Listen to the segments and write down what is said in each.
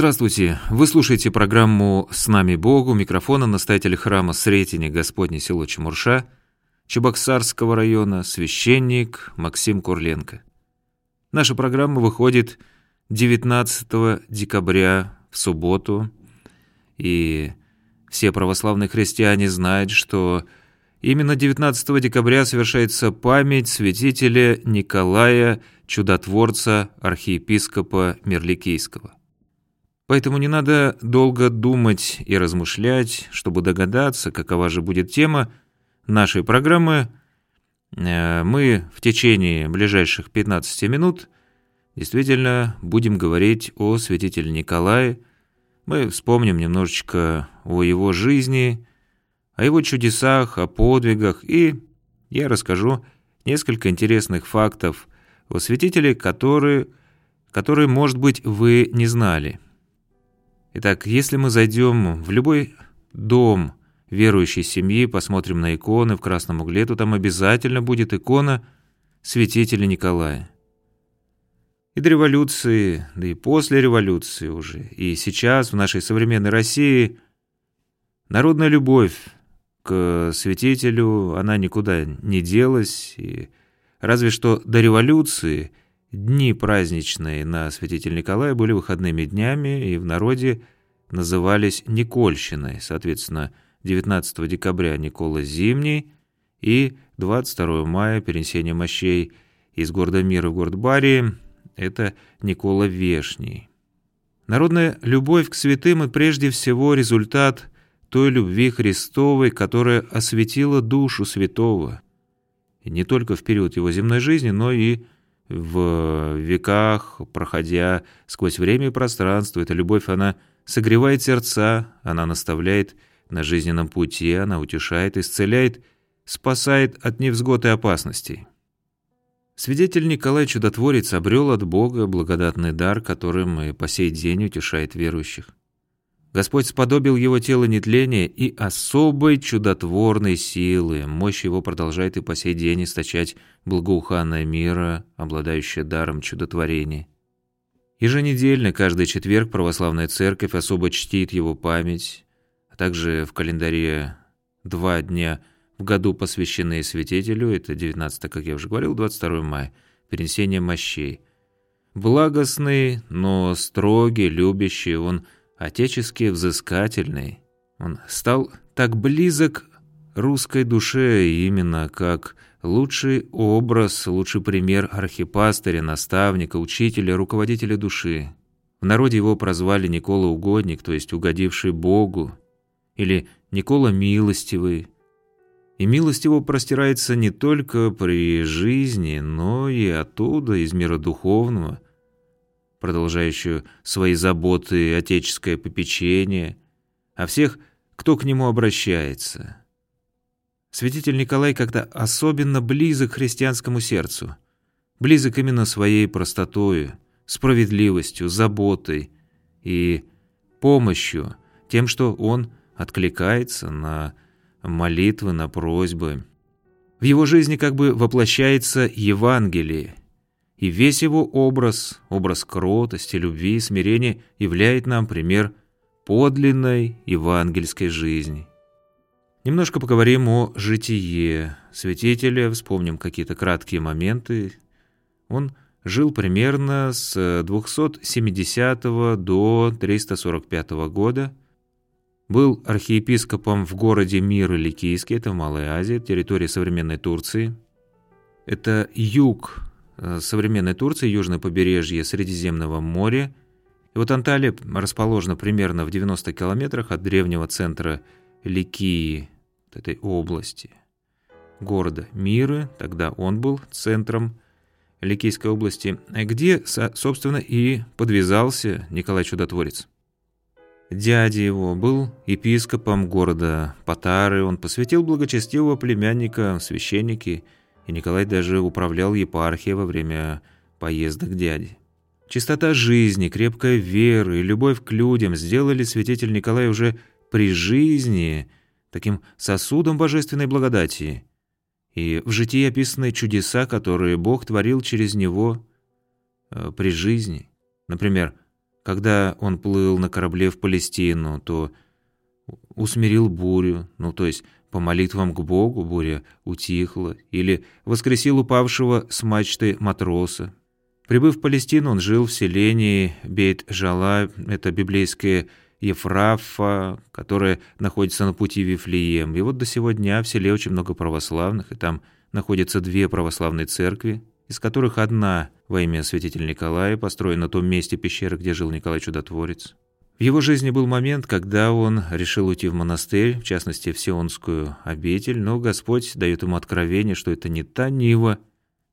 Здравствуйте! Вы слушаете программу «С нами Бог» у микрофона настоятель храма Сретения Господне село Чемурша, Чебоксарского района, священник Максим Курленко. Наша программа выходит 19 декабря в субботу, и все православные христиане знают, что именно 19 декабря совершается память святителя Николая Чудотворца, архиепископа Мерликийского. Поэтому не надо долго думать и размышлять, чтобы догадаться, какова же будет тема нашей программы. Э, мы в течение ближайших 15 минут действительно будем говорить о святителе Николае. Мы вспомним немножечко о его жизни, о его чудесах, о подвигах, и я расскажу несколько интересных фактов о святителе, которые, которые может быть, вы не знали. Итак, если мы зайдем в любой дом верующей семьи, посмотрим на иконы в красном угле, то там обязательно будет икона святителя Николая. И до революции, да и после революции уже, и сейчас в нашей современной России народная любовь к святителю, она никуда не делась, и разве что до революции – Дни праздничные на святитель Николая были выходными днями и в народе назывались Никольщиной, соответственно, 19 декабря Никола Зимний и 22 мая перенесение мощей из города Мира в город Барии – это Никола Вешний. Народная любовь к святым и прежде всего результат той любви Христовой, которая осветила душу святого, не только в период его земной жизни, но и в веках, проходя сквозь время и пространство. Эта любовь, она согревает сердца, она наставляет на жизненном пути, она утешает, исцеляет, спасает от невзгод и опасностей. Свидетель Николай Чудотворец обрел от Бога благодатный дар, которым и по сей день утешает верующих. Господь сподобил его тело нетления и особой чудотворной силы. Мощь его продолжает и по сей день источать благоуханное мира, обладающее даром чудотворения. Еженедельно, каждый четверг, православная церковь особо чтит его память, а также в календаре два дня в году, посвященные святителю, это 19, как я уже говорил, 22 мая, перенесение мощей. Благостный, но строгий, любящий, он – отечески взыскательный. Он стал так близок русской душе именно как лучший образ, лучший пример архипастыря, наставника, учителя, руководителя души. В народе его прозвали Никола Угодник, то есть угодивший Богу, или Никола Милостивый. И милость его простирается не только при жизни, но и оттуда, из мира духовного – продолжающую свои заботы и отеческое попечение, а всех, кто к нему обращается. Святитель Николай как-то особенно близок христианскому сердцу, близок именно своей простотою, справедливостью, заботой и помощью, тем, что он откликается на молитвы, на просьбы. В его жизни как бы воплощается Евангелие, и весь его образ, образ кротости, любви и смирения являет нам пример подлинной евангельской жизни. Немножко поговорим о житие святителя, вспомним какие-то краткие моменты. Он жил примерно с 270 до 345 года, был архиепископом в городе Мир Ликийский, это в Малой Азии, территории современной Турции. Это юг современной Турции, южное побережье Средиземного моря. И вот Анталия расположена примерно в 90 километрах от древнего центра Ликии, этой области, города Миры, тогда он был центром Ликийской области, где, собственно, и подвязался Николай Чудотворец. Дядя его был епископом города Патары, он посвятил благочестивого племянника священники – и Николай даже управлял епархией во время поездок дяди. Чистота жизни, крепкая вера и любовь к людям сделали святитель Николай уже при жизни таким сосудом божественной благодати. И в житии описаны чудеса, которые Бог творил через него э, при жизни. Например, Когда он плыл на корабле в Палестину, то усмирил бурю, ну то есть по молитвам к Богу буря утихла, или воскресил упавшего с мачты матроса. Прибыв в Палестину, он жил в селении Бейт-Жала, это библейское Ефрафа, которое находится на пути Вифлеем. И вот до сего дня в селе очень много православных, и там находятся две православные церкви, из которых одна во имя святителя Николая построена на том месте пещеры, где жил Николай Чудотворец. В его жизни был момент, когда он решил уйти в монастырь, в частности, в Сионскую обитель, но Господь дает ему откровение, что это не та нива,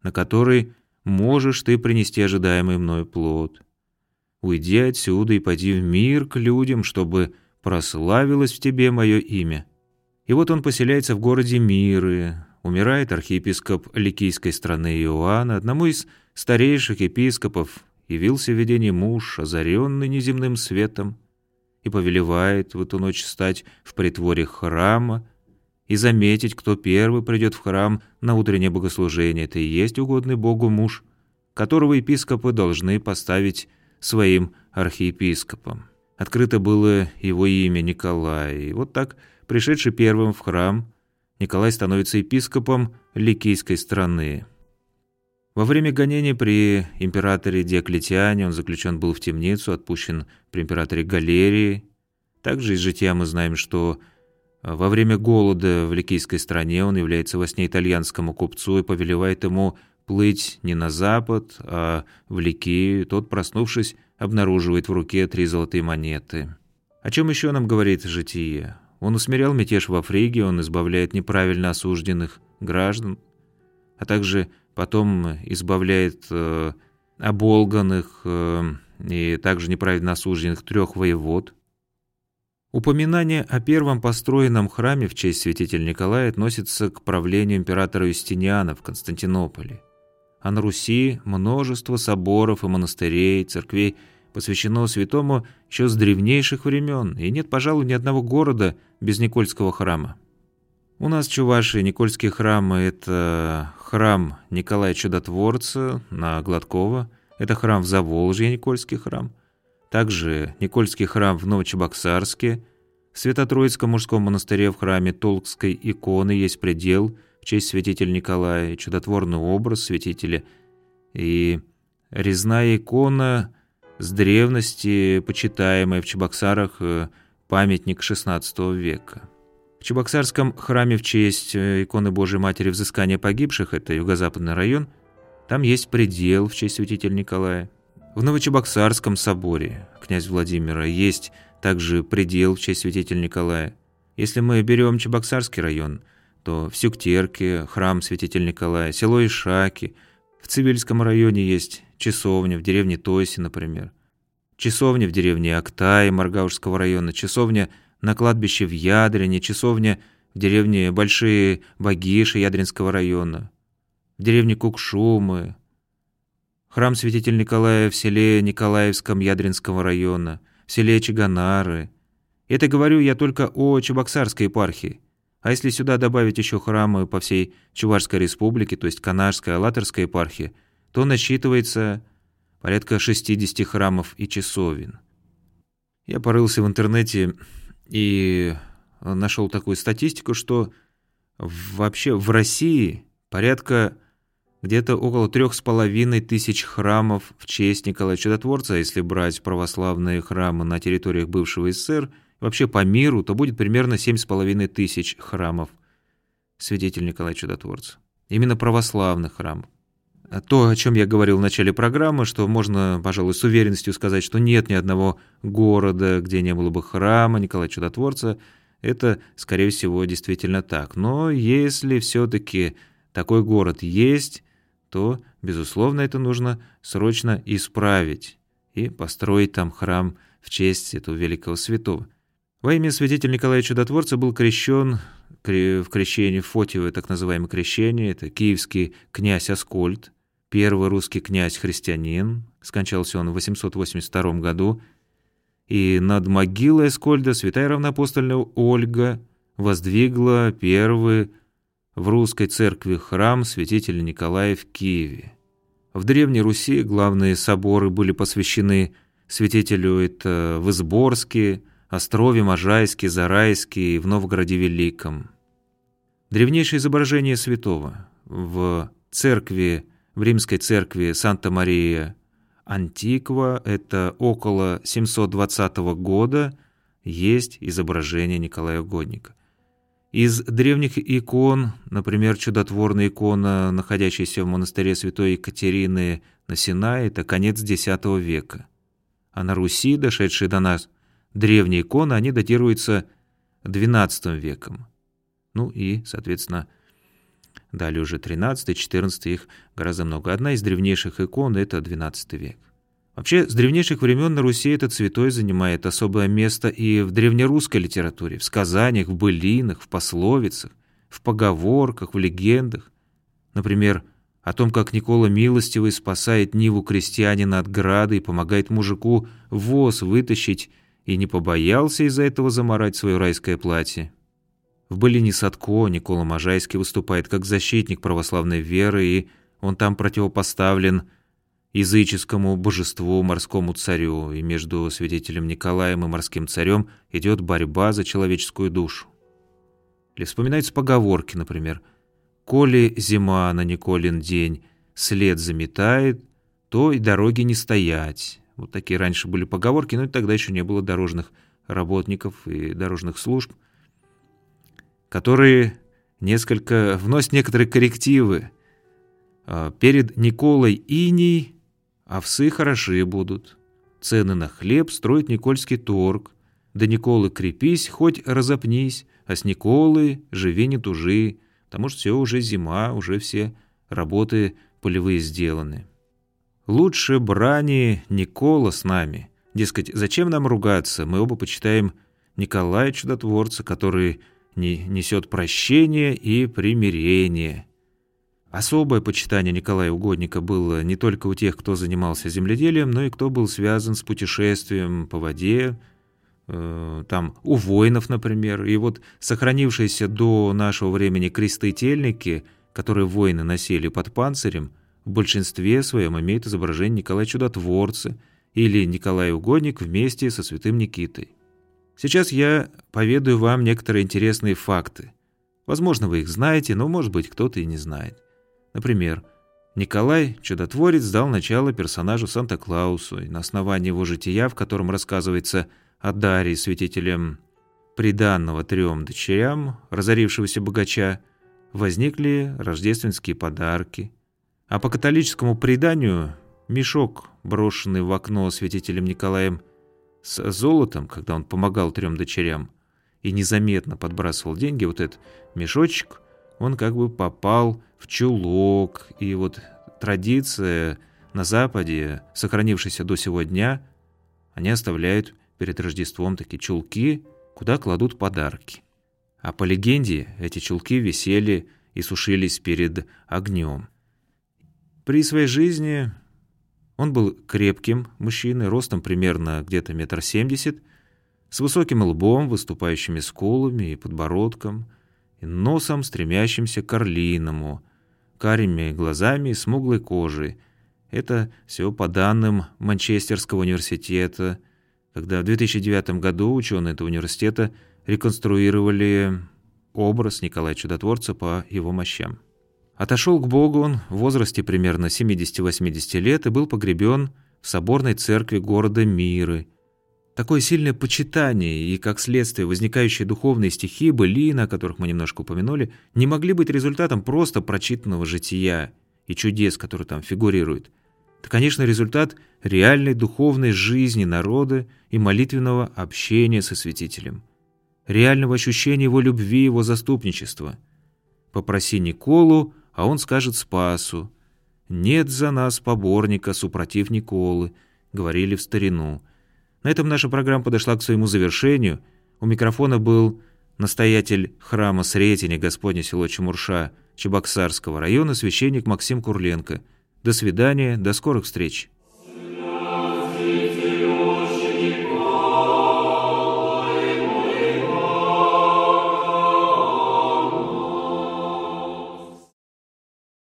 на которой можешь ты принести ожидаемый мною плод. Уйди отсюда и пойди в мир к людям, чтобы прославилось в тебе мое имя. И вот он поселяется в городе Миры. Умирает архиепископ Ликийской страны Иоанна, одному из старейших епископов, явился в видении муж, озаренный неземным светом, и повелевает в эту ночь стать в притворе храма и заметить, кто первый придет в храм на утреннее богослужение. Это и есть угодный Богу муж, которого епископы должны поставить своим архиепископом. Открыто было его имя Николай, и вот так, пришедший первым в храм, Николай становится епископом Ликийской страны. Во время гонений при императоре Диоклетиане он заключен был в темницу, отпущен при императоре Галерии. Также из жития мы знаем, что э, во время голода в Ликийской стране он является во сне итальянскому купцу и повелевает ему плыть не на запад, а в Ликию. Тот, проснувшись, обнаруживает в руке три золотые монеты. О чем еще нам говорит житие? Он усмирял мятеж во Фриге, он избавляет неправильно осужденных граждан, а также потом избавляет э, оболганных э, и также неправедно осужденных трех воевод. Упоминание о первом построенном храме в честь святителя Николая относится к правлению императора Юстиниана в Константинополе. А на Руси множество соборов и монастырей, церквей посвящено святому еще с древнейших времен, и нет, пожалуй, ни одного города без Никольского храма. У нас в Чувашии Никольские храмы – это храм Николая Чудотворца на Гладкова, это храм в Заволжье, Никольский храм, также Никольский храм в Новочебоксарске, в Свято-Троицком мужском монастыре в храме Толкской иконы есть предел в честь святителя Николая, чудотворный образ святителя. И резная икона с древности, почитаемая в Чебоксарах, э, памятник XVI века. В Чебоксарском храме в честь э, иконы Божией Матери Взыскания погибших, это юго-западный район, там есть предел в честь святителя Николая. В Новочебоксарском соборе князь Владимира есть также предел в честь святителя Николая. Если мы берем Чебоксарский район, то в Сюктерке храм святителя Николая, село Ишаки, в Цивильском районе есть часовня, в деревне Тойси, например. Часовня в деревне Актай Маргаушского района, часовня – на кладбище в Ядрине, часовня в деревне Большие Багиши Ядринского района, в деревне Кукшумы, храм святителя Николая в селе Николаевском Ядринского района, в селе Чаганары. Это говорю я только о Чебоксарской епархии. А если сюда добавить еще храмы по всей Чувашской республике, то есть Канашской, Алатырской епархии, то насчитывается порядка 60 храмов и часовен. Я порылся в интернете и нашел такую статистику, что вообще в России порядка где-то около трех с половиной тысяч храмов в честь Николая Чудотворца, если брать православные храмы на территориях бывшего СССР, вообще по миру, то будет примерно семь с половиной тысяч храмов свидетель Николая Чудотворца. Именно православных храмов. То, о чем я говорил в начале программы, что можно, пожалуй, с уверенностью сказать, что нет ни одного города, где не было бы храма Николая Чудотворца, это, скорее всего, действительно так. Но если все-таки такой город есть, то, безусловно, это нужно срочно исправить и построить там храм в честь этого великого святого. Во имя святителя Николая Чудотворца был крещен в крещении Фотиевое, так называемое крещение, это киевский князь Аскольд, Первый русский князь-христианин, скончался он в 882 году, и над могилой Эскольда святая равноапостольная Ольга воздвигла первый в русской церкви храм святителя Николая в Киеве. В Древней Руси главные соборы были посвящены святителю это в Изборске, Острове, Можайске, Зарайске и в Новгороде Великом. Древнейшее изображение святого в церкви, в римской церкви Санта-Мария Антиква, это около 720 года, есть изображение Николая Угодника. Из древних икон, например, чудотворная икона, находящаяся в монастыре святой Екатерины на Синае, это конец X века. А на Руси, дошедшие до нас, древние иконы, они датируются XII веком. Ну и, соответственно, далее уже 13-14 их гораздо много. Одна из древнейших икон — это XII век. Вообще, с древнейших времен на Руси этот святой занимает особое место и в древнерусской литературе, в сказаниях, в былинах, в пословицах, в поговорках, в легендах. Например, о том, как Никола Милостивый спасает Ниву крестьянина от града и помогает мужику воз вытащить, и не побоялся из-за этого заморать свое райское платье. В былине Садко Никола Можайский выступает как защитник православной веры, и он там противопоставлен – языческому божеству, морскому царю, и между святителем Николаем и морским царем идет борьба за человеческую душу. Или вспоминаются поговорки, например, «Коли зима на Николин день след заметает, то и дороги не стоять». Вот такие раньше были поговорки, но тогда еще не было дорожных работников и дорожных служб, которые несколько вносят некоторые коррективы. А, перед Николой Иней Овсы хороши будут. Цены на хлеб строит Никольский торг. Да Николы крепись, хоть разопнись, а с Николы живи не тужи, потому что все уже зима, уже все работы полевые сделаны. Лучше брани Никола с нами. Дескать, зачем нам ругаться? Мы оба почитаем Николая Чудотворца, который несет прощения и примирения. Особое почитание Николая Угодника было не только у тех, кто занимался земледелием, но и кто был связан с путешествием по воде, э, там у воинов, например. И вот сохранившиеся до нашего времени кресты-тельники, которые воины носили под панцирем, в большинстве своем имеют изображение Николая Чудотворца или Николая Угодник вместе со святым Никитой. Сейчас я поведаю вам некоторые интересные факты. Возможно, вы их знаете, но, может быть, кто-то и не знает. Например, Николай Чудотворец дал начало персонажу Санта-Клаусу, и на основании его жития, в котором рассказывается о Дарии, святителем приданного трем дочерям, разорившегося богача, возникли рождественские подарки. А по католическому преданию мешок, брошенный в окно святителем Николаем с золотом, когда он помогал трем дочерям, и незаметно подбрасывал деньги, вот этот мешочек – он как бы попал в чулок. И вот традиция на Западе, сохранившаяся до сего дня, они оставляют перед Рождеством такие чулки, куда кладут подарки. А по легенде эти чулки висели и сушились перед огнем. При своей жизни он был крепким мужчиной, ростом примерно где-то метр семьдесят, с высоким лбом, выступающими скулами и подбородком – и носом, стремящимся к орлиному, карими глазами и смуглой кожей. Это все по данным Манчестерского университета, когда в 2009 году ученые этого университета реконструировали образ Николая Чудотворца по его мощам. Отошел к Богу он в возрасте примерно 70-80 лет и был погребен в соборной церкви города Миры – Такое сильное почитание и, как следствие, возникающие духовные стихи, былины, о которых мы немножко упомянули, не могли быть результатом просто прочитанного жития и чудес, которые там фигурируют. Это, конечно, результат реальной духовной жизни народа и молитвенного общения со святителем, реального ощущения его любви, его заступничества. Попроси Николу, а он скажет Спасу. «Нет за нас поборника, супротив Николы», — говорили в старину — на этом наша программа подошла к своему завершению. У микрофона был настоятель храма Сретения Господня село Чемурша Чебоксарского района священник Максим Курленко. До свидания, до скорых встреч.